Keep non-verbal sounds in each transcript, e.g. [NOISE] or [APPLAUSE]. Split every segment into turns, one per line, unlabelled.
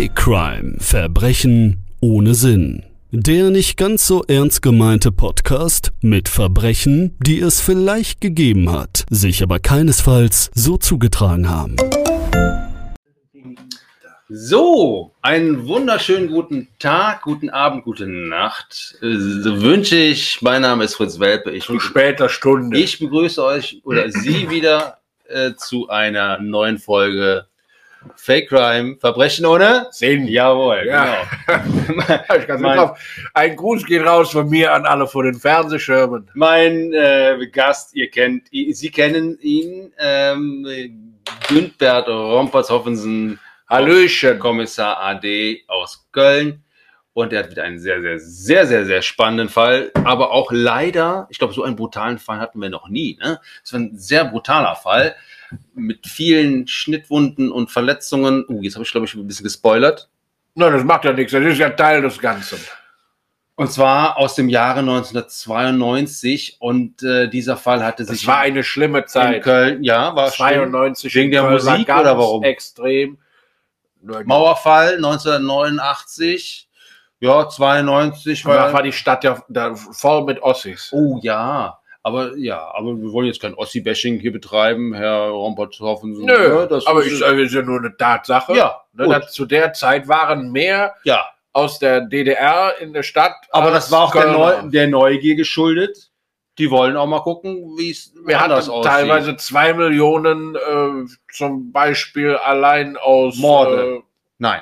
Fake Crime Verbrechen ohne Sinn. Der nicht ganz so ernst gemeinte Podcast mit Verbrechen, die es vielleicht gegeben hat, sich aber keinesfalls so zugetragen haben.
So, einen wunderschönen guten Tag, guten Abend, gute Nacht äh, wünsche ich. Mein Name ist Fritz Welpe. Ich,
Zu später Stunde.
ich begrüße euch oder Sie wieder äh, zu einer neuen Folge Fake Crime Verbrechen ohne
Sinn.
Jawohl,
Ja.
genau. [LAUGHS] Mein-.
Ein Gruß geht raus von mir an alle vor den Fernsehschirmen.
Mein äh, Gast, ihr kennt, ihn- Sie kennen ihn, ähm, Güntbert Rompertz-Hoffensen,
Hallöchen.
Kommissar AD aus Köln. Und er hat wieder einen sehr, sehr, sehr, sehr, sehr spannenden Fall. Aber auch leider, ich glaube, so einen brutalen Fall hatten wir noch nie. Ne? Es war ein sehr brutaler Fall mit vielen Schnittwunden und Verletzungen. Uh, jetzt habe ich, glaube ich, ein bisschen gespoilert.
Nein, das macht ja nichts. Das ist ja Teil des Ganzen.
Und zwar aus dem Jahre 1992. Und äh, dieser Fall hatte
Das
sich
war eine schlimme
in
Zeit.
Köln, ja, war schlimm.
92
Wegen der
in Köln
Musik oder warum?
Extrem.
Mauerfall 1989. Ja, 92
Da
war
war die Stadt ja voll mit Ossis.
Oh ja, aber ja, aber wir wollen jetzt kein Ossi-Bashing hier betreiben, Herr Romperthoffen.
Nö,
ja, das
aber
ist,
ich sage, ist ja nur eine Tatsache.
ja,
Ne, zu der Zeit waren mehr
ja,
aus der DDR in der Stadt.
aber das war auch der. Neu der Neugier geschuldet. Die wollen auch mal gucken, wie es
Wir hatten
aussieht.
teilweise zwei Millionen, äh, zum Beispiel allein aus
Morde.
Äh,
Nein,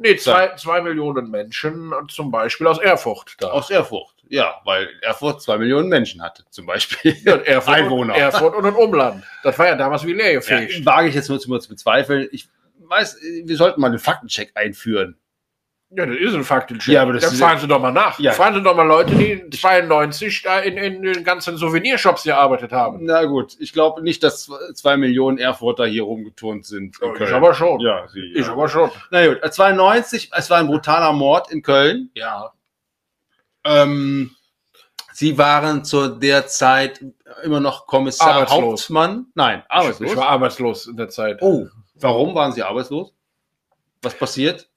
nee, zwei, zwei Millionen Menschen, zum Beispiel aus Erfurt. Da.
aus Erfurt. Ja, weil Erfurt zwei Millionen Menschen hatte, zum Beispiel.
Ja, Erfurt, [LAUGHS]
Einwohner.
Und, Erfurt und ein Umland. Das war ja damals wie
Ja,
leergefähig.
wage ich jetzt nur zu, zu bezweifeln. Ich weiß, wir sollten mal einen Faktencheck einführen.
Ja, das ist ein Faktencheck.
Ja, aber das
Dann
ist-
fragen Sie doch mal nach.
Ja.
Fragen Sie doch mal Leute, die 92 da in, in den ganzen Souvenirshops gearbeitet haben.
Na gut, ich glaube nicht, dass zwei- Millionen Erfurter hier rumgeturnt sind. in
Ja, ich
Köln.
aber schon.
Ja, sie,
Ich
ja.
aber schon.
Na gut, äh, 92, es war ein brutaler Mord in Köln.
Ja.
Ähm, sie waren zu der Zeit immer noch Kommissar
Arbeitslos.
Hauptmann. Nein, arbeitslos.
Ich war arbeitslos in der Zeit.
oh, warum waren sie arbeitslos? Was passiert?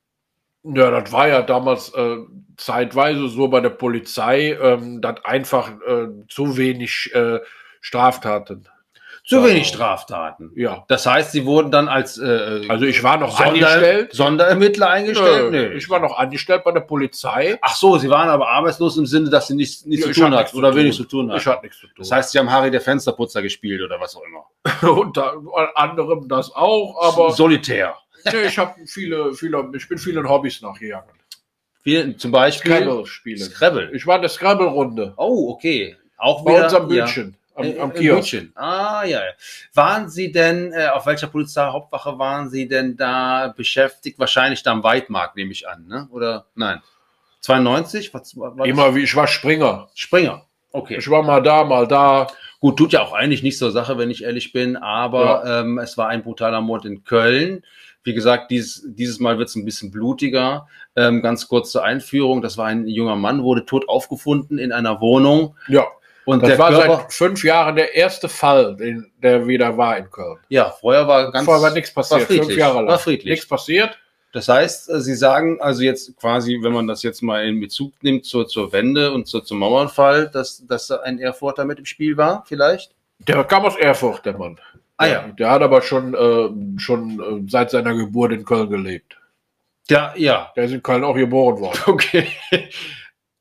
Ja, das war ja damals äh, zeitweise so bei der Polizei, ähm, dass einfach äh, zu wenig äh, Straftaten.
Zu
Ja.
wenig Straftaten.
Ja.
Das heißt, sie wurden dann als äh,
Also ich war noch
Sonder
angestellt.
Sonderermittler eingestellt?
Nö,
Nee.
Ich war noch angestellt bei der Polizei.
Ach so, sie waren aber arbeitslos im Sinne, dass sie nichts, nichts
Ja,
zu tun
hatte
hatten oder
zu
wenig
tun.
zu tun hatten.
Ich hatte nichts zu tun.
Das heißt, sie haben Harry der Fensterputzer gespielt oder was auch immer. [LAUGHS]
unter anderem das auch, aber
Solitär.
Nee, ich habe viele, viele, ich bin vielen Hobbys nachgegangen.
Wir, zum Beispiel
Scrabble spielen.
Scrabble.
Ich war in der Scrabble-Runde
Oh, okay. Auch
bei
wieder
unserem
ja.
Bildchen am,
Äh,
am
äh,
Kiosk.
Ah, ja, ja. Waren Sie denn, äh, auf welcher Polizeihauptwache waren Sie denn da beschäftigt? Wahrscheinlich da am Weidmarkt, nehme ich an, ne? Oder nein? 92? Was, war das?
Immer wie ich war Springer.
Springer. Okay.
Ich war mal da, mal da.
Gut, tut ja auch eigentlich nicht zur Sache, wenn ich ehrlich bin, aber ähm, es war ein brutaler Mord in Köln. Wie gesagt, dieses, dieses Mal wird es ein bisschen blutiger. Ähm, ganz kurz zur Einführung. Das war ein junger Mann, wurde tot aufgefunden in einer Wohnung.
Ja,
Und
das
der
war
Körper,
seit fünf Jahren der erste Fall, den, der wieder war in Köln.
ja, vorher war ganz,
Vorher war nichts passiert,
war friedlich,
fünf Jahre lang.
war friedlich.
Nichts passiert.
Das heißt, äh, Sie sagen also jetzt quasi, wenn man das jetzt mal in Bezug nimmt zur, zur Wende und zur, zum Mauernfall, dass, dass da ein Erfurter mit im Spiel war, vielleicht?
Der kam aus Erfurt, der Mann.
Ah ja.
Der hat aber schon, äh, schon äh, seit seiner Geburt in Köln gelebt.
Ja, ja.
Der ist in Köln auch geboren worden. [LAUGHS]
Okay.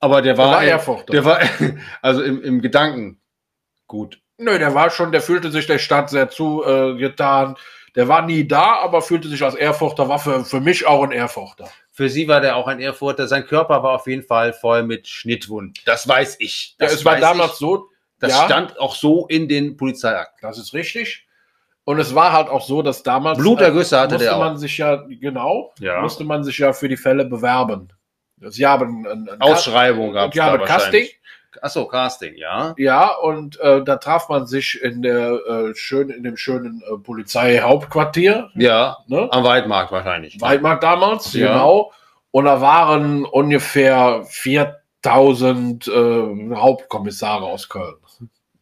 Aber der
Der
war,
war Erfurter.
der war [LAUGHS] also im, im Gedanken gut.
Nö, der war schon, der fühlte sich der Stadt sehr zugetan. Äh, der war nie da, aber fühlte sich als Erfurter, war für, für mich auch ein Erfurter.
Für sie war der auch ein Erfurter. Sein Körper war auf jeden Fall voll mit Schnittwunden. Das weiß ich.
Ja,
Das
es war damals
ich.
so,
Das
ja.
stand auch so in den Polizeiakten.
das ist richtig. Und es war halt auch so, dass damals
Blutergüsse hatte
musste
der auch.
man sich ja, genau,
Ja.
musste man sich ja für die Fälle bewerben. Sie haben ein, ein
Ausschreibung gab es
Ja,
da
Casting.
Achso, Casting, ja.
Ja, und äh, da traf man sich in der äh, schön in dem schönen äh, Polizeihauptquartier,
Ja,
ne?
am Weidmarkt wahrscheinlich.
Weidmarkt damals,
Ja.
genau. Und da waren ungefähr 4000 äh, Hauptkommissare aus Köln.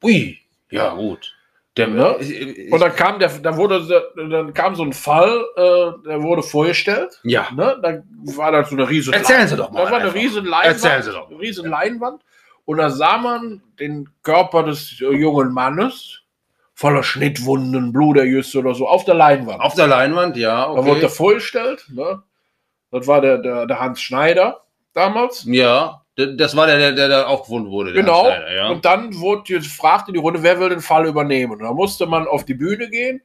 Ui, ja gut. Der,
Ne?
ich-
Und dann kam der, dann wurde, dann kam so ein Fall, äh, der wurde vorgestellt.
ja.
Ne? Da war da so eine riesen
Erzählen Sie doch mal
Da war eine riesen Leinwand.
Erzählen Sie doch mal.
Eine riesen Leinwand. Und da sah man den Körper des äh, jungen Mannes voller Schnittwunden, Blutergüsse oder so auf der Leinwand.
Auf der Leinwand, ja.
Da wurde
Okay.
vorgestellt. Ne? Das war der, der, der Hans Schneider damals.
Ja, das war der, der, der da auch gefunden wurde.
Genau.
Ja.
Und dann wurde gefragt in die Runde, wer will den Fall übernehmen? Und da musste man auf die Bühne gehen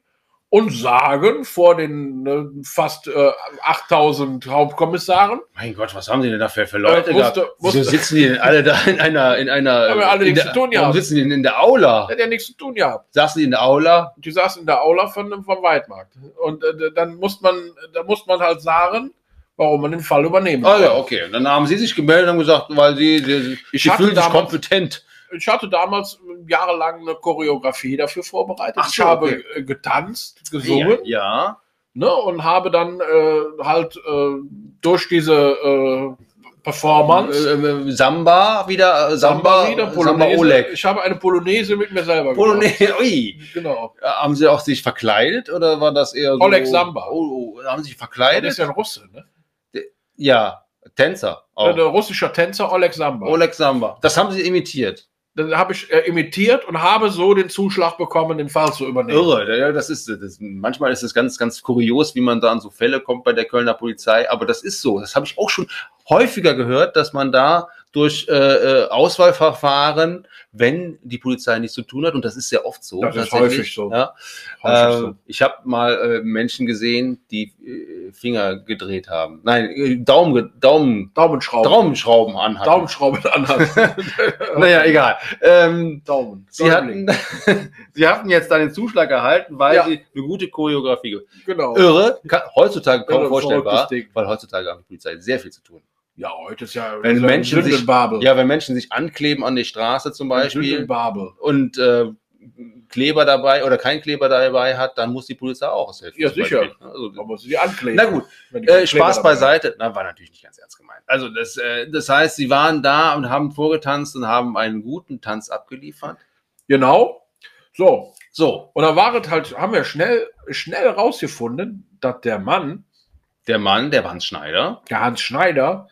und sagen vor den ne, fast äh, 8000 Hauptkommissaren,
Mein Gott, was haben die denn da für, Leute
Äh, musste- musste-
Wieso sitzen die denn alle da in einer, in einer,
Haben wir alle nichts
der,
zu tun
warum
gehabt.
sitzen die denn in der Aula?
hat ja nichts zu tun gehabt.
Saßen die in der Aula?
Die saßen in der Aula von, vom Weidmarkt. Und äh, dann muss man, da muss man halt sagen, warum man den Fall übernehmen
Ah ja, okay. Und dann haben sie sich gemeldet und gesagt, weil sie, sie,
Ich
sie
hatte
fühlen sich
damals-
kompetent.
Ich hatte damals jahrelang eine Choreografie dafür vorbereitet.
Ach
ich
so,
habe
okay.
äh, getanzt, gesungen
Ja.
ne, und habe dann äh, halt äh, durch diese äh, Performance
Äh, äh, Samba wieder, äh, Samba,
wieder
Samba
Polonaise.
Oleg.
Ich habe eine Polonaise mit mir selber
Polonaise, ui.
gemacht. Genau.
Haben sie auch sich verkleidet oder war das eher so?
Oleg Samba.
Oh, oh, haben sie sich
Das
verkleidet?
ist ja ein Russe, ne?
Ja, Tänzer. Auch.
Der russischer Tänzer Oleg Samba.
Oleg Samba. Das haben sie imitiert.
Dann habe ich äh, imitiert und habe so den Zuschlag bekommen, den Fall zu übernehmen.
Irre. Ja, das ist, das, manchmal ist es ganz, ganz kurios, wie man da an so Fälle kommt bei der Kölner Polizei. Aber das ist so. Das habe ich auch schon häufiger gehört, dass man da durch äh, äh, Auswahlverfahren, wenn die Polizei nichts zu tun hat, und das ist sehr oft so.
Das ist häufig so.
Ja,
Häufig
äh,
so.
Ich habe mal äh, Menschen gesehen, die äh, Finger gedreht haben. Nein, äh, Daumen, Daumen,
Daumenschrauben.
Daumenschrauben anhatten.
Daumenschrauben anhat. [LAUGHS]
Naja, egal. Ähm,
Daumen.
Sie hatten, [LAUGHS] Sie hatten jetzt dann den Zuschlag erhalten, weil
Ja.
Sie eine gute Choreografie ge-
Genau.
Irre, kann, heutzutage kaum
Irre,
vorstellbar, weil heutzutage hat die Polizei sehr viel zu tun.
Ja, heute ist ja
Wenn
ist
Menschen sich-. Ja, wenn Menschen sich ankleben an die Straße zum Beispiel und äh, Kleber dabei oder kein Kleber dabei hat, dann muss die Polizei auch aushelfen.
Ja, sicher.
Beispiel. Also,
muss sie ankleben.
na gut, äh, Spaß beiseite. Na, war natürlich nicht ganz ernst gemeint. Also das, äh, das heißt, Sie waren da und haben vorgetanzt und haben einen guten Tanz abgeliefert.
Genau. So.
So,
Und da war es halt, haben wir schnell, schnell rausgefunden, dass der Mann,
der Mann, der Hans Schneider,
der Hans Schneider,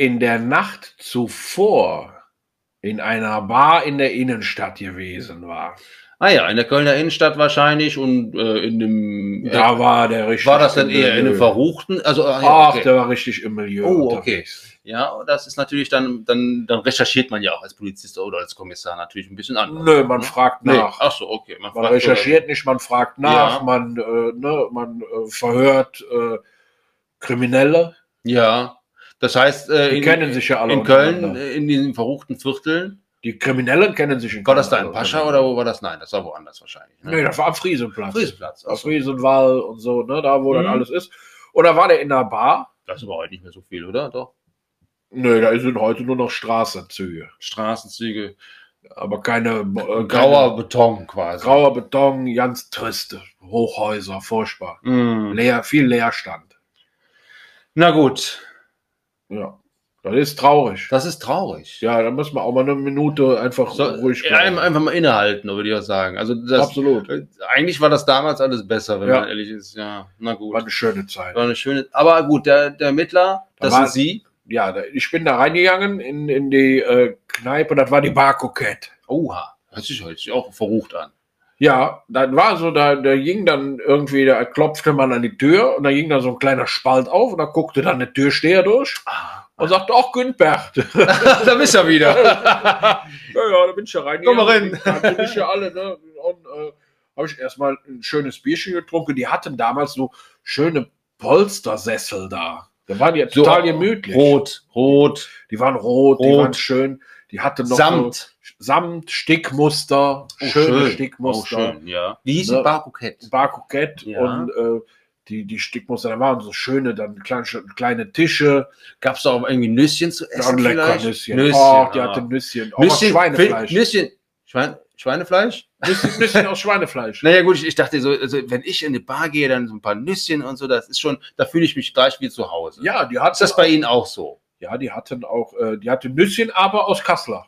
in der Nacht zuvor in einer Bar in der Innenstadt gewesen war.
Ah ja, in der Kölner Innenstadt wahrscheinlich und äh, in dem.
Da war der richtig.
war das dann eher in einem verruchten? Also, ah, ja,
Ach,
okay.
der war richtig im Milieu.
Oh, okay. Ja, das ist natürlich dann, dann, dann recherchiert man ja auch als Polizist oder als Kommissar natürlich ein bisschen anders.
Nö, man fragt
Nee.
nach.
Ach so, okay. Man,
Man recherchiert nicht, man fragt nach,
Ja.
man, äh, ne, man äh, verhört äh, Kriminelle.
Ja, das heißt, äh,
Die
in,
kennen sich ja alle.
in Köln, äh, in diesen verruchten Vierteln,
Die Kriminellen kennen sich in
war das da
Köln
in Pascha oder wo war das? Nein, das war woanders wahrscheinlich. Ne?
Nee, das war am Friesenplatz.
Friesenplatz.
Auf
so.
Friesenwall und so, ne, da wo
Mhm.
dann alles ist. Da war der in der Bar.
Das ist aber heute nicht mehr so viel, oder? Doch.
Nö, da sind heute nur noch Straßenzüge.
Straßenzüge,
Aber keine äh,
grauer
keine,
Beton quasi.
grauer Beton, ganz triste. Hochhäuser, furchtbar.
Mm.
Leer, viel Leerstand.
Na gut,
Ja. Das ist traurig.
das ist traurig.
Ja, da muss man auch mal eine Minute einfach
So,
ruhig
ja, einfach, mal innehalten, würde ich auch sagen. Also das,
Absolut.
äh, eigentlich war das damals alles besser, wenn
Ja.
man ehrlich ist. Ja, na gut.
War eine schöne Zeit.
War eine schöne. Aber gut, der, der Ermittler,
Da
das
war-
sind Sie.
Ja, ich bin da reingegangen in, in die äh, Kneipe, das war die Bar Coquette.
Oha, hört sich, sich auch verrucht an.
Ja, dann war so, da, da ging dann irgendwie, da klopfte man an die Tür und da ging da so ein kleiner Spalt auf und da guckte dann der Türsteher durch und sagte, ach Güntbert. [LAUGHS]
da bist du wieder. [LAUGHS]
ja, ja, da bin ich ja rein.
Komm mal rein.
Da bin ich ja alle, ne? Und äh, habe ich erstmal ein schönes Bierchen getrunken. Die hatten damals so schöne Polstersessel da. Da waren die ja
So,
total gemütlich.
Rot, rot,
Die waren rot, die
Rot.
waren schön. Die hatten noch
Samt.
so Samt, Stickmuster,
Oh,
schöne
schön.
Stickmuster.
Oh, schön, ja. Wie hieß
Ne?
die Bar Bouquet?
Bar Coquette
Ja.
und äh, die, die Stickmuster, da waren so schöne, dann kleine, kleine Tische,
Gab es da auch irgendwie Nüsschen zu essen?
dann lecker
vielleicht?
Nüsschen.
Nüsschen,
oh, die
ah.
hatte Nüsschen. Auch
Nüsschen,
Schweinefleisch.
Nüsschen. Schwein, Schweinefleisch?
Nüsschen, Nüsschen aus Schweinefleisch. [LAUGHS]
Naja, gut, ich, ich dachte so, also, wenn ich in eine Bar gehe, dann so ein paar Nüsschen und so, das ist schon, da fühle ich mich gleich wie zu Hause.
Ja, die hatten,
Ist das bei Ihnen auch so?
ja, die hatten auch, äh, die hatte Nüsschen, aber aus Kassler.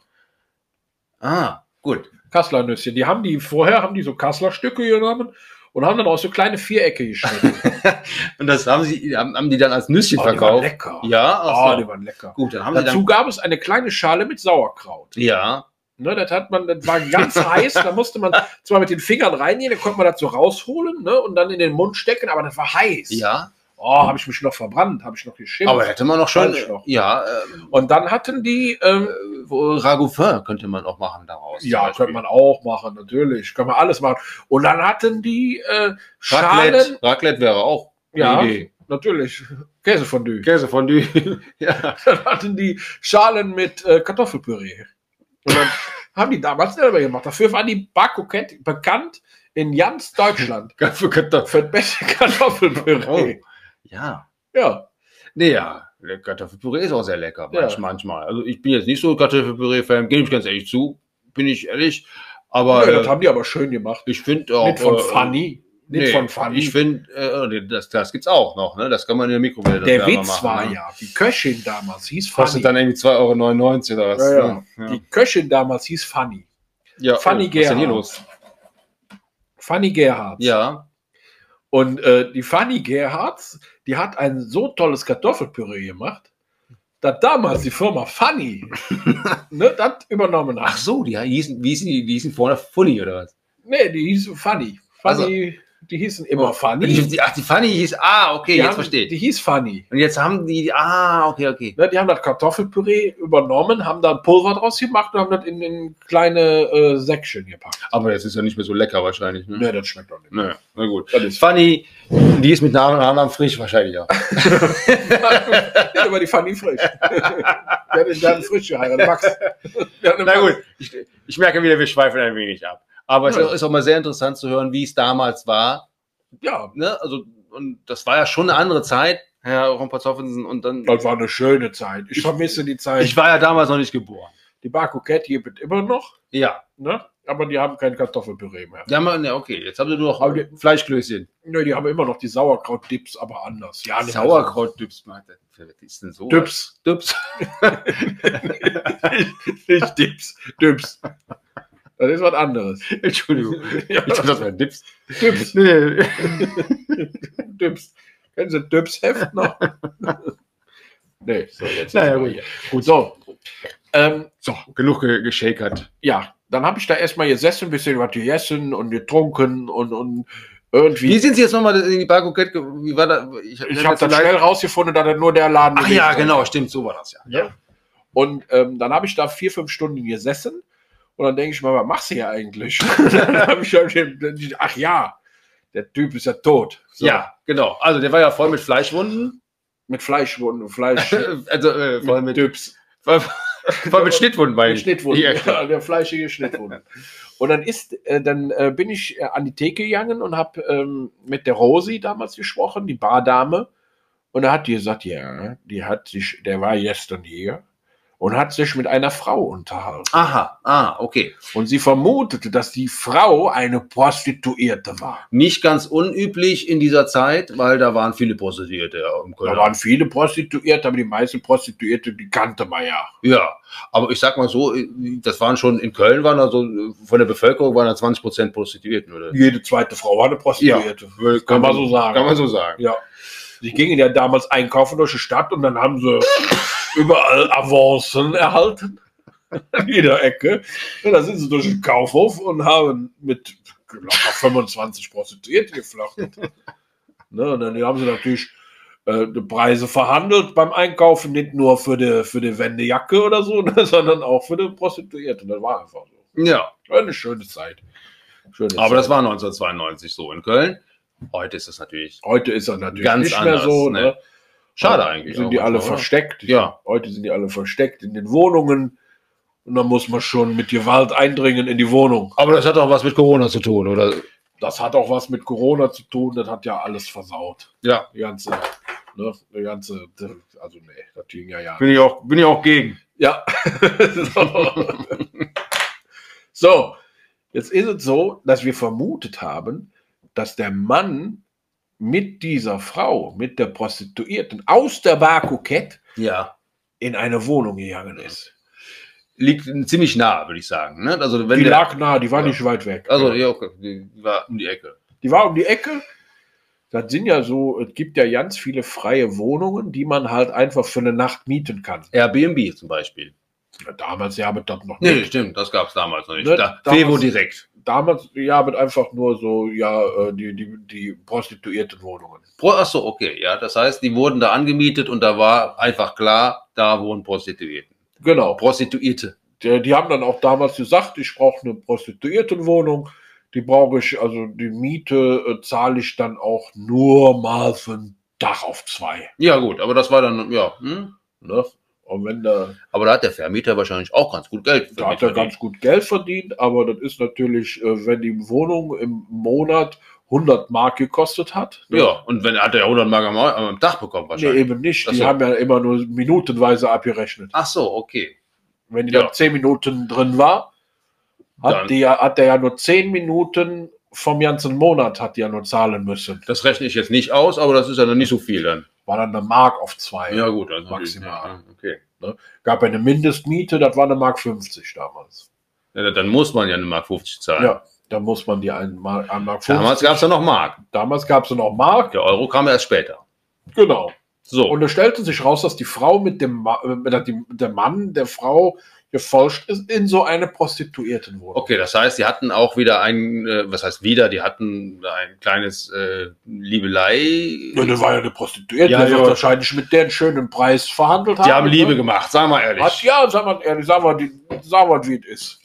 Ah, gut.
Kasseler Nüsschen. Die haben die, vorher haben die so Kasseler Stücke genommen und haben dann auch so kleine Vierecke geschnitten. [LAUGHS]
Und das haben sie, haben, haben die dann als Nüsschen
Oh, die waren
verkauft.
lecker.
Ja,
Oh,
so.
die waren lecker.
gut, dann haben
Dazu
dann.
gab es eine kleine Schale mit Sauerkraut.
Ja,
Ne, das hat man, das war ganz [LAUGHS] heiß, da musste man zwar mit den Fingern reingehen, da konnte man das so rausholen ne, und dann in den Mund stecken, aber das war heiß.
ja.
Oh, habe ich mich noch verbrannt, habe ich noch geschimpft.
Aber hätte man noch schon.
Noch.
Ja, äh,
und dann hatten die, ähm,
Ragoufin könnte man auch machen daraus.
ja, könnte man auch machen, natürlich, können wir alles machen. Und dann hatten die äh, Schalen,
Raclette, Raclette wäre auch
ja,
Idee.
natürlich, Käsefondue.
Käsefondue. [LAUGHS] ja.
Dann hatten die Schalen mit äh, Kartoffelpüree. Und dann [LAUGHS] haben die damals selber gemacht. Dafür war die Bakokette bekannt in ganz Deutschland. [LAUGHS]
Für Kartoffeln.
Für beste Kartoffelpüree.
Ja.
Ja.
Ja. der Kartoffelpüree ist auch sehr lecker,
Ja.
manch, manchmal. Also ich bin jetzt nicht so Kartoffelpüree-Fan, gebe ich ganz ehrlich zu, bin ich ehrlich. Aber
ja, das
äh,
haben die aber schön gemacht.
ich finde auch.
Nicht von
äh,
Funny. Nicht
Nee,
von Funny.
Ich finde, äh, das, das gibt's auch noch, ne? Das kann man in der Mikrowelle
der Witz
machen,
war
ne?
ja, die Köchin damals hieß Funny.
Kostet dann irgendwie 2,99 Euro oder was?
Ja, ja.
ne?
Die Köchin damals hieß Funny.
ja.
Funny
oh, was ist denn hier
Gerhard.
los?
Funny Gerhardt.
Ja.
Und äh, die Fanny Gerhardt, die hat ein so tolles Kartoffelpüree gemacht, dass damals die Firma Funny [LAUGHS] ne, das übernommen hat.
Ach so, die hießen, wie hießen die, die hießen vorher Funny oder was?
Nee, die hießen Funny. Funny, die hießen immer Funny.
Die, die, ach, die Funny hieß, ah, okay,
Die
jetzt
haben,
verstehe ich.
Die hieß Funny.
Und jetzt haben die, ah, okay, okay.
Ne, die haben das Kartoffelpüree übernommen, haben da ein Pulver draus gemacht und haben das in, in kleine äh, Säckchen gepackt.
Aber das ist ja nicht mehr so lecker wahrscheinlich, ne?
Ne, das schmeckt doch nicht.
Nö, na gut.
Das ist
Funny, die ist mit Namen und Namen frisch wahrscheinlich auch.
Ja, [LAUGHS] aber die Fanny frisch. der hat den Jan frisch geheiratet, Max.
Na gut, ich, ich merke wieder, wir schweifen ein wenig ab. Aber es
Ja.
ist auch mal sehr interessant zu hören, wie es damals war.
Ja,
Ne? Also, und das war ja schon eine andere Zeit, Herr Rompazoffelsen. Und dann,
das war eine schöne Zeit. Ich vermisse die Zeit.
ich war ja damals noch nicht geboren.
die Barcoquette gibt es immer noch,
Ja.
ne? aber die haben kein Kartoffelpüree mehr.
Ja, man, ja, okay, jetzt haben sie nur noch
die-
Fleischklößchen.
Ne, die haben immer noch die Sauerkraut-Dips, aber anders. Ja, nicht
Sauerkraut-Dips, was ist denn so?
Dips.
Dips. [LAUGHS]
nicht Dips. Dips. Das ist was anderes. [LAUGHS]
Entschuldigung.
Ja,
Ich dachte, das wäre Dips.
Dips. [LAUGHS]
Nee. [LAUGHS]
Dips. Kennen Sie Dips-Heft noch? nee, so jetzt.
Naja, gut.
hier. Gut, so. Ähm,
So, genug ge geschakert.
ja, dann habe ich da erstmal gesessen, ein bisschen was gegessen und getrunken und, und irgendwie.
Wie sind Sie jetzt nochmal in die Barcoquette? ge- Wie war da?
ich habe dann schnell rausgefunden, dass das nur der Laden
Ach ja, genau, stimmt, so war das ja.
Ja. Und ähm, dann habe ich da vier, fünf Stunden gesessen und dann denke ich mal, was machst du hier eigentlich? [LAUGHS] dann habe ich schon, ach ja, der Typ ist ja tot. So,
Ja, genau. Also der war ja voll mit Fleischwunden.
Mit Fleischwunden, Fleisch. [LAUGHS]
also äh, voll mit,
Typs.
voll, voll mit Schnittwunden bei
Mit Schnittwunden.
Ja.
Ja, der fleischige Schnittwunden. Und dann ist, äh, dann äh, bin ich äh, an die Theke gegangen und habe ähm, mit der Rosi damals gesprochen, die Bardame. Und da hat die gesagt, ja, die hat sich, der war gestern hier und hat sich mit einer Frau unterhalten.
Aha, ah, okay.
Und sie vermutete, dass die Frau eine Prostituierte war.
Nicht ganz unüblich in dieser Zeit, weil da waren viele Prostituierte im
Da
Köln.
waren viele Prostituierte, aber die meisten Prostituierte, die kannte man ja.
Ja, aber ich sag mal so, das waren schon in Köln waren also von der Bevölkerung waren da 20 Prozent Prostituierten, oder?
Jede zweite Frau war eine Prostituierte. kann man so sagen.
Kann man so sagen.
Ja. Sie gingen ja damals einkaufen durch die Stadt und dann haben sie [LAUGHS] überall Avancen erhalten. An [LAUGHS] jeder Ecke. Und da sind sie durch den Kaufhof und haben mit locker 25 Prostituierte geflachtet. ne, und dann haben sie natürlich äh, die Preise verhandelt beim Einkaufen, nicht nur für die, für die Wendejacke oder so, [LAUGHS] ne, sondern auch für die Prostituierte. Das war einfach so.
Ja,
Eine schöne Zeit. Schöne
aber
Zeit.
das war 1992 so in Köln. Heute ist es natürlich
Heute ist er natürlich
Ganz anders,
so.
ne? Schade eigentlich.
Sind die alle
oder?
versteckt?
Ja.
Heute sind die alle versteckt in den Wohnungen. Und dann muss man schon mit Gewalt eindringen in die Wohnung.
Aber das hat auch was mit Corona zu tun, oder?
Das hat auch was mit Corona zu tun. Das hat ja alles versaut.
Ja,
Die ganze, ne, die ganze, also nee, das ging ja ja.
bin ich auch, bin ich auch gegen.
Ja. [LAUGHS] so. so, jetzt ist es so, dass wir vermutet haben, dass der Mann mit dieser Frau, mit der Prostituierten aus der Bar Kokett
Ja.
in eine Wohnung gegangen ist.
liegt ziemlich nah, würde ich sagen. Ne? Also wenn
die
der,
lag nah, die war
Ja.
nicht weit weg.
also ja, okay, die war um die Ecke.
Die war um die Ecke. Das sind ja so, es gibt ja ganz viele freie Wohnungen, die man halt einfach für eine Nacht mieten kann.
Airbnb zum Beispiel.
Damals ja mit das noch
Nee,
nicht.
stimmt, das gab es damals noch nicht.
Ne,
da, Fevo direkt.
Damals ja mit einfach nur so, ja, äh, die, die, die prostituierten Wohnungen.
Pro, ach so, okay, ja. Das heißt, die wurden da angemietet und da war einfach klar, da wohnen Prostituierten.
Genau.
Prostituierte.
Die, die haben dann auch damals gesagt, ich brauche eine Prostituiertenwohnung. Die brauche ich, also die Miete äh, zahle ich dann auch nur mal für ein Dach auf zwei.
Ja, gut, aber das war dann, ja. Hm?
Ne? Und wenn da,
Aber da hat der Vermieter wahrscheinlich auch ganz gut Geld
da hat er ganz gut Geld verdient, aber das ist natürlich, äh, wenn die Wohnung im Monat 100 Mark gekostet hat. ne?
Ja, und wenn hat er 100 Mark am, am Tag bekommen
Nee,
wahrscheinlich.
eben nicht.
Ach
Die
so.
haben ja immer nur minutenweise abgerechnet.
Ach so, okay.
Wenn die
Ja.
dann 10 Minuten drin war, hat,
Dann-
die, ja- hat der ja nur 10 Minuten vom ganzen Monat hat die ja nur zahlen müssen.
Das rechne ich jetzt nicht aus, aber das ist ja noch nicht so viel dann.
War dann eine Mark auf zwei.
Ja, gut. Also
Maximal.
Ja, okay.
Gab ja eine Mindestmiete, das war eine Mark 50 damals.
Ja, dann muss man ja eine Mark 50 zahlen.
Ja, da muss man die einen Mark, einen Mark 50.
Damals gab es ja noch Mark.
damals gab es noch Mark.
Der Euro kam erst später.
Genau.
So.
Und es stellte sich raus, dass die Frau mit dem Ma äh, die, der Mann der Frau gefolgt ist in so eine Prostituiertenwohnung.
Okay, das heißt, die hatten auch wieder ein, äh, was heißt wieder, die hatten ein kleines äh, Liebelei.
Ja, das war ja eine Prostituierte,
Ja,
die
ja.
wahrscheinlich mit der einen schönen Preis verhandelt
die haben
ne?
Liebe gemacht, sagen wir ehrlich.
Hat, ja, sag mal ehrlich, sag mal, die, sag mal wie es ist.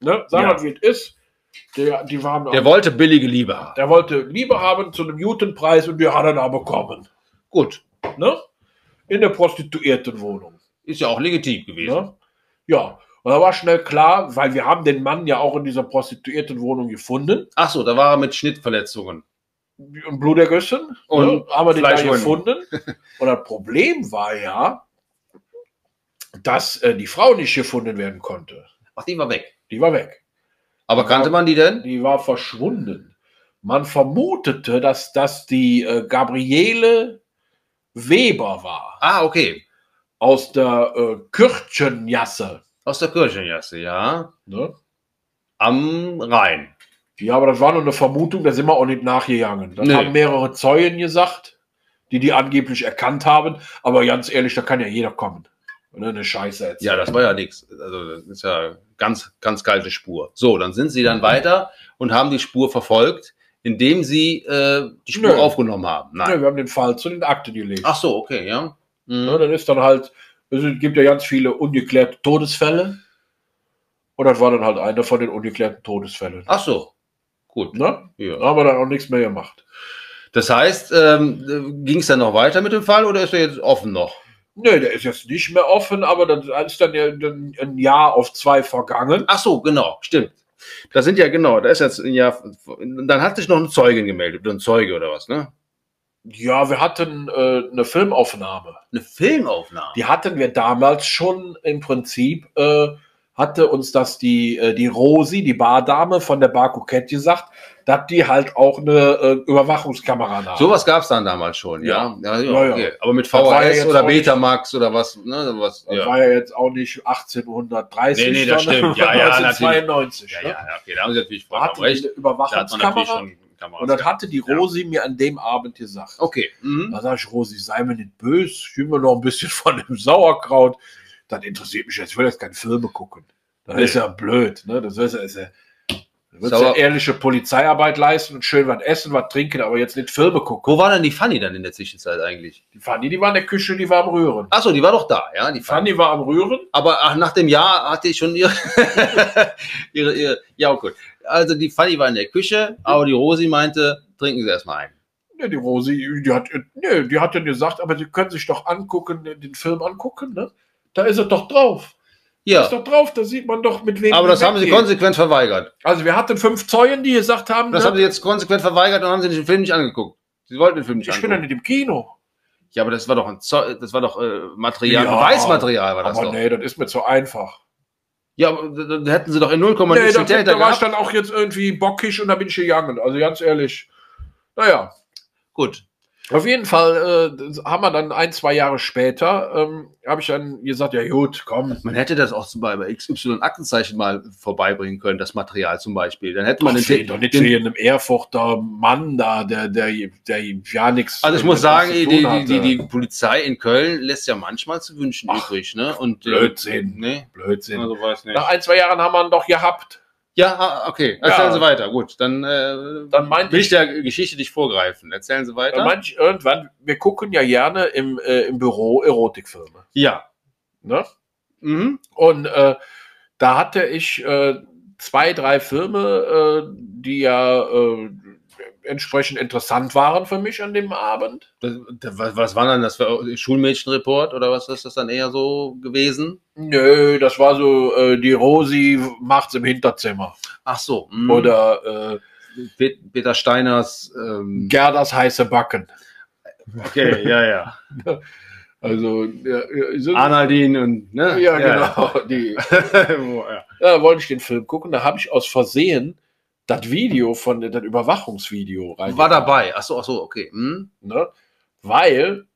Ne? Sag
Ja.
mal, wie es ist. Der, die waren
Der wollte billige Liebe haben.
der wollte Liebe haben zu einem guten Preis und die hat er da bekommen.
Gut,
Ne? In der Prostituiertenwohnung.
ist ja auch legitim gewesen.
Ne? Ja, und da war schnell klar, weil wir haben den Mann ja auch in dieser Prostituiertenwohnung gefunden.
Ach so, da war er mit Schnittverletzungen.
Und Blutergüssen.
Und
ne? Haben wir den da gefunden. [LAUGHS] Und das Problem war ja, dass äh, die Frau nicht gefunden werden konnte.
Ach, die war weg.
Die war weg.
Aber kannte man die denn?
Die war verschwunden. Man vermutete, dass das die äh, Gabriele Weber war.
Ah, okay.
Aus der äh, Kürtchenjasse.
Aus der Kirchenjasse, ja.
Ne?
Am Rhein.
Ja, aber das war nur eine Vermutung, da sind wir auch nicht nachgegangen. Das
Nee.
haben mehrere Zeugen gesagt, die die angeblich erkannt haben. Aber ganz ehrlich, da kann ja jeder kommen. Und eine Scheiße erzählen.
Ja, das war ja nichts. Also, das ist ja ganz, ganz kalte Spur. So, dann sind sie dann weiter und haben die Spur verfolgt, indem sie äh, die Spur
Nö.
aufgenommen haben.
Ne,
Nein.
wir haben den Fall zu den Akten gelegt.
Ach so, okay, ja. Mhm.
Ne, dann ist dann halt, es gibt ja ganz viele ungeklärte Todesfälle. Und das war dann halt einer von den ungeklärten Todesfällen.
Ach so, gut.
Ne? Da
Ja.
haben wir dann auch nichts mehr gemacht.
Das heißt, ähm, ging es dann noch weiter mit dem Fall oder ist er jetzt offen noch?
Nö, der ist jetzt nicht mehr offen, aber dann ist dann ja ein Jahr auf zwei vergangen.
Ach so, genau, stimmt. Das sind ja genau, da ist jetzt ein Jahr, dann hat sich noch eine Zeugin gemeldet, ein Zeuge oder was, ne?
Ja, wir hatten äh, eine Filmaufnahme.
Eine Filmaufnahme.
Die hatten wir damals schon im Prinzip, äh, hatte uns das die, äh, die Rosi, die Bardame von der Bar Coquette gesagt, dass die halt auch eine äh, Überwachungskamera nahm.
Sowas gab es dann damals schon, ja.
Ja.
ja,
Ja, ja.
okay. Aber mit
ja
VHS oder
auch nicht-
Betamax oder was, ne? Was,
Das
ja.
war ja jetzt auch nicht 1830,
Nee, nee, das stimmt. Ja, ja, [LAUGHS]
1992.
ja,
ne?
ja, okay, da haben Sie natürlich vollkommen recht.
eine
Da hat man natürlich
Überwachungskamera
schon Kameras.
und das hatte die
Ja.
Rosi mir an dem Abend gesagt.
Okay. Mhm.
Da sag ich, Rosi, sei mir nicht böse, will mir noch ein bisschen von dem Sauerkraut. Das interessiert mich jetzt, ich will jetzt keine Filme gucken. Das
Nee.
ist ja blöd, ne? Das ist ja, ist ja,
Sauer-
ja ehrliche Polizeiarbeit leisten und schön was essen, was trinken, aber jetzt nicht Filme gucken.
Wo war denn die Fanny dann in der Zwischenzeit eigentlich?
Die Fanny, die war in der Küche, die war am Rühren.
Ach so, die war doch da, ja, die
Die
Fanny.
Fanny war am Rühren.
Aber ach, nach dem Jahr hatte ich schon ihre, [LAUGHS] ihre, ihre, ja gut. Also die Fanny war in der Küche, aber die Rosi meinte, trinken Sie erstmal ein.
Ja, die Rosi, die hat, nee, die hat dann gesagt, aber Sie können sich doch angucken, den Film angucken, ne? Da ist er doch drauf.
Ja,
Ist doch drauf, da sieht man doch, mit wem
aber das haben sie konsequent verweigert.
Also wir hatten fünf Zeugen, die gesagt haben,
Das
ne,
haben sie jetzt konsequent verweigert und haben sie den Film nicht angeguckt. Sie wollten den Film nicht
ich bin ja
angucken.
nicht im Kino.
Ja, aber das war doch ein Zeu das war doch äh, Material,
Ja,
Beweismaterial war das
Aber
doch.
nee, das ist mir zu einfach.
Ja, aber da- da hätten sie doch in 0,
Nee,
nichts
da, da war ich dann auch jetzt irgendwie bockig und da bin ich gegangen. Also ganz ehrlich. Naja,
Gut.
Auf jeden Fall äh, haben wir dann ein, zwei Jahre später, ähm, habe ich dann gesagt, ja gut, komm.
Man hätte das auch zum Beispiel bei XY Aktenzeichen mal vorbeibringen können, das Material zum Beispiel. Dann hätte man
Man
den,
steht doch nicht
den,
für einen Erfurter Mann da, der, der, der ja nichts.
Also ich muss sagen, die, die, die, die, Polizei in Köln lässt ja manchmal zu wünschen
Ach,
übrig, ne? Und äh,
Blödsinn.
Ne?
Blödsinn.
Also weiß nicht.
Nach ein, zwei Jahren haben wir ihn doch gehabt.
Ja, ah, okay. Erzählen
Ja.
Sie weiter. Gut, dann, äh,
Dann
will
ich-
ich der Geschichte nicht vorgreifen. Erzählen Sie weiter.
Da meinte ich irgendwann, wir gucken ja gerne im, äh, im Büro Erotikfilme.
ja.
Ne?
Mhm.
Und äh, da hatte ich äh, zwei, drei Filme, äh, die ja äh, entsprechend interessant waren für mich an dem Abend.
Das, das, was, was war dann das für Schulmädchenreport oder was ist das dann eher so gewesen?
Nö, das war so, äh, die Rosi macht's im Hinterzimmer.
Ach so. mhm.
Oder äh,
Pet- Peter Steiners. Ähm,
Gerdas heiße Backen.
okay, ja, ja. [LAUGHS]
Also, ja, ja, so,
Arnaldin und, ne?
ja, genau. Die, [LAUGHS]
Wo, ja.
ja, wollte ich den Film gucken, da habe ich aus Versehen das Video von das Überwachungsvideo rein.
War dabei. Ach so, ach so, okay. Hm?
ne? Weil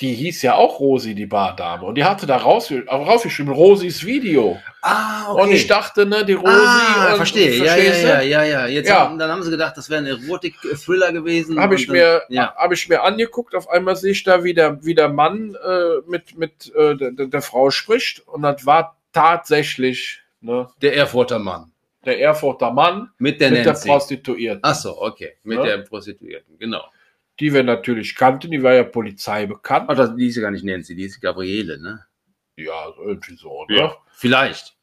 die hieß ja auch Rosi, die Bardame. Und die hatte da raus, raufgeschrieben, Rosis Video.
Ah,
Und ich dachte, ne, die Rosi.
ah,
äh,
verstehe. Ja, ja,
du?
ja, ja, ja. Jetzt
Ja.
Haben, dann haben sie gedacht, das wäre ein Erotik-Thriller gewesen.
Habe ich
und
mir,
Ja.
habe ich mir angeguckt. Auf einmal sehe ich da, wie der, wie der Mann äh, mit, mit äh, der, der Frau spricht. Und das war tatsächlich ne,
Der Erfurter Mann.
Der Erfurter Mann
Mit der
mit der. Prostituierten,
Ach so, okay. Mit
Ja.
der Prostituierten, genau.
die wir natürlich kannten. Die war ja Polizei bekannt.
Ach, das, die ist ja gar nicht Nancy, die ist Gabriele, ne?
Ja, irgendwie so. Ne?
Vielleicht.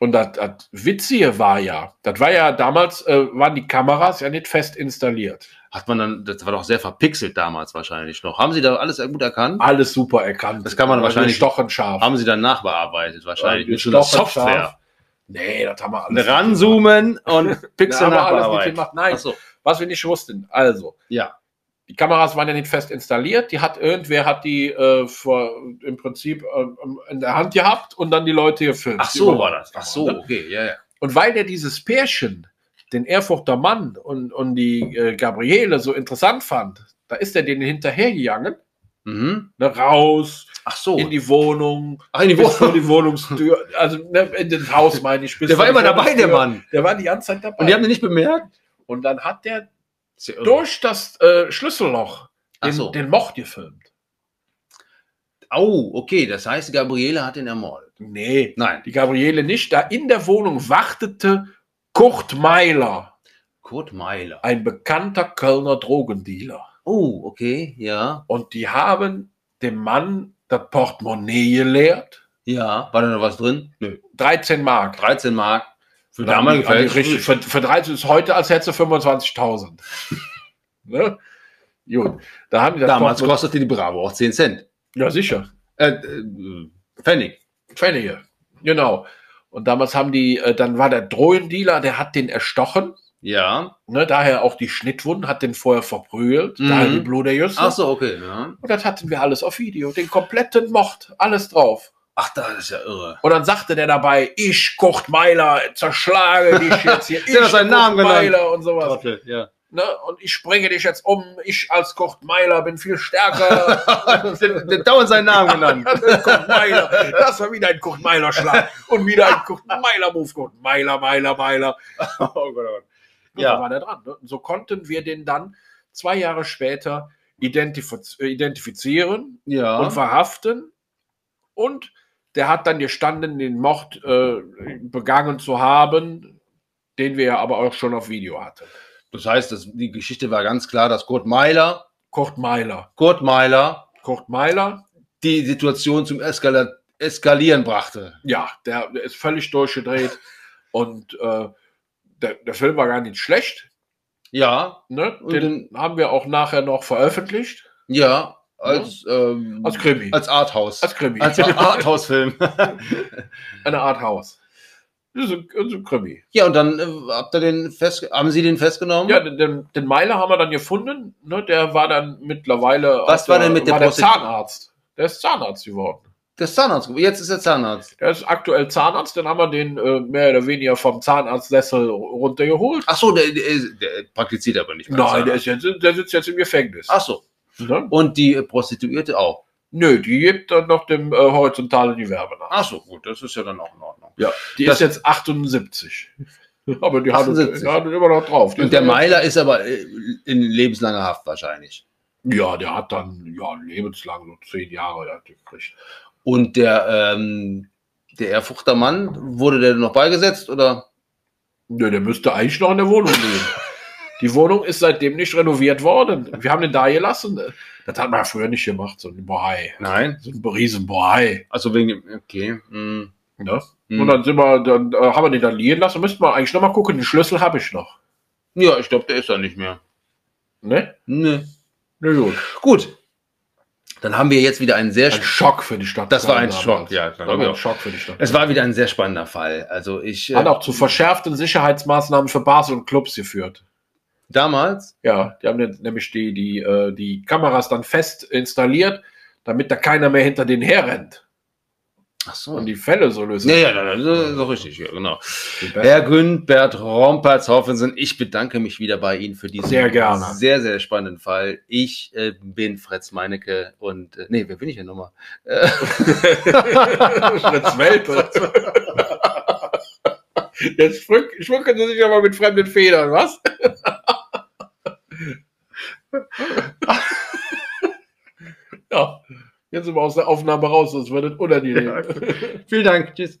Und das, das Witzige war ja, das war ja damals, äh, waren die Kameras ja nicht fest installiert.
Hat man dann, das war doch sehr verpixelt damals wahrscheinlich noch. Haben Sie da alles gut erkannt?
Alles super erkannt.
Das kann man wahrscheinlich-
Stochen scharf.
Haben Sie dann nachbearbeitet wahrscheinlich?
Ja,
Mit so einer Software.
Nee, das haben wir alles.
Ranzoomen und [LAUGHS] Pixel
haben wir alles nicht gemacht. Nein,
so.
was wir nicht wussten. Also,
Ja.
die Kameras waren ja nicht fest installiert. Die hat irgendwer hat die äh, vor, im Prinzip äh, in der Hand gehabt und dann die Leute gefilmt.
Ach so war das. Ach so,
ne?
okay, ja, ja.
Und weil der dieses Pärchen, den Erfurter Mann und, und die äh, Gabriele so interessant fand, da ist er denen hinterhergegangen,
Mhm.
ne, raus,
Ach so.
in die Wohnung,
Ach, in die
bis vor
Wohnung.
die Wohnungstür, also ne, in das Haus meine ich.
Der war immer dabei, der. Mann.
Der war die ganze Zeit dabei.
Und die haben den nicht bemerkt?
Und dann hat der
ja
durch das äh, Schlüsselloch den,
so.
den Mocht gefilmt.
Oh, okay. Das heißt, Gabriele hat ihn ermordet.
Nee,
Nein.
die Gabriele nicht. Da in der Wohnung wartete Kurt Meiler,
Kurt Meiler.
ein bekannter Kölner Drogendealer.
Oh, okay, ja.
Und die haben dem Mann das Portemonnaie geleert.
Ja. War da noch was drin? Nö.
13 Mark.
13 Mark. Für damalige Verhältnisse.
für, für 13 ist heute, als hätte sie 25.000. ne? Gut. Da haben die
Damals
Portemonnaie-
kostete die Bravo auch 10 Cent.
Ja, sicher.
Äh, äh, Pfennig.
Pfennige. Genau. Und damals haben die, äh, dann war der Drogendealer, der hat den erstochen.
Ja.
Ne, daher auch die Schnittwunden, hat den vorher verprügelt.
Mhm.
Daher die Bluterjüsse.
Ach so, okay. Ja.
Und das hatten wir alles auf Video. Den kompletten Mord. Alles drauf.
Ach, das ist ja irre.
Und dann sagte der dabei, ich, Kurt Meiler, zerschlage dich jetzt hier. [LAUGHS]
Hat seinen Namen genannt.
Meiler und sowas.
Trottel, ja.
Ne? Und ich bringe dich jetzt um. Ich als Kurt Meiler bin viel stärker. [LAUGHS]
der, der dauernd seinen Namen genannt. [LAUGHS]
Kurt Meiler. Das war wieder ein Kurt Meiler Schlag. Und wieder ein Kurt Meiler Move. Kurt Meiler, Meiler, Meiler.
oh Gott, oh Gott.
Ja.
Ja.
Da war der dran. Ne? So konnten wir den dann zwei Jahre später identifiz identifizieren
Ja.
und verhaften. Und der hat dann gestanden, den Mord äh, begangen zu haben, den wir ja aber auch schon auf Video hatten.
Das heißt, das, die Geschichte war ganz klar, dass Kurt Meiler,
Kurt Meiler.
Kurt Meiler
Kurt Meiler,
die Situation zum Eskala Eskalieren brachte.
ja, der, der ist völlig durchgedreht. [LAUGHS] und äh, der, der Film war gar nicht schlecht.
Ja,
Ne?
Und
Den haben wir auch nachher noch veröffentlicht.
ja, als, ähm,
Als Krimi.
als Arthouse.
Als Krimi.
Als [LAUGHS] Arthouse-Film. [LAUGHS]
Eine Art Haus. Das ist ein, Krimi.
ja, und dann äh, habt ihr den fest, haben Sie den festgenommen?
Ja, den- den, den Meiler haben wir dann gefunden. Ne, der war dann mittlerweile.
Was war denn mit der
war der
Prosti-
Zahnarzt? Der ist Zahnarzt geworden.
Der ist Zahnarzt. Jetzt ist er Zahnarzt.
Der ist aktuell Zahnarzt. Dann haben wir den äh, mehr oder weniger vom Zahnarztsessel runtergeholt.
Ach so, der, der, der praktiziert aber nicht mehr.
Nein, der, ist jetzt, der sitzt jetzt im Gefängnis.
Ach so.
Ne?
Und die Prostituierte auch.
Nö, die gibt dann noch dem äh, horizontalen Gewerbe nach.
Ach so, gut, das ist ja dann auch in Ordnung.
Ja, die
Das-
ist jetzt 78. [LAUGHS] Aber die hat,
78.
die hat immer noch drauf. Die
Und der
ja-
Meiler ist aber äh, in lebenslanger Haft wahrscheinlich.
Ja, der hat dann ja lebenslang so zehn Jahre ja, gekriegt.
Und der, ähm, der Erfurter Mann, wurde der noch beigesetzt oder?
Nö, der müsste eigentlich noch in der Wohnung leben. [LAUGHS] Die Wohnung ist seitdem nicht renoviert worden. Wir haben den da gelassen. Das hat man ja früher nicht gemacht, so ein Bohai.
Nein.
So ein riesen Bohai.
Also wegen dem, okay. hm,
Ne?
hm.
Und dann sind wir, dann äh, haben wir den da liegen lassen. Müssten wir eigentlich noch mal gucken. Den Schlüssel habe ich noch.
Ja, ich glaube, der ist da nicht mehr.
Ne?
Ne.
Na gut.
Gut. Dann haben wir jetzt wieder einen sehr
Ein Schock für die Stadt.
Das war ein. Schock, ja,
Das
glaub
war ein
auch.
Schock für die Stadt.
Es war wieder ein sehr spannender Fall. Also ich
Hat
äh,
auch zu verschärften Sicherheitsmaßnahmen für Bars und Clubs geführt.
damals.
Ja, die haben nämlich die, die, äh, die Kameras dann fest installiert, damit da keiner mehr hinter denen herrennt
Ach so.
und die Fälle so lösen.
Ja, ja, ja, so, so richtig, ja, genau. Herr Günbert Rompertz-Hoffensen, ich bedanke mich wieder bei Ihnen für diesen
Sehr gerne.
sehr, sehr spannenden Fall. Ich äh, bin Fritz Meinecke und, äh, nee, wer bin ich denn nochmal? Äh, [LAUGHS]
Fritz Welpe. Jetzt schmück, schmücken Sie sich aber mit fremden Federn, was? [LAUGHS] ja, jetzt sind wir aus der Aufnahme raus, sonst wird es unangenehm. [LAUGHS]
vielen Dank, tschüss.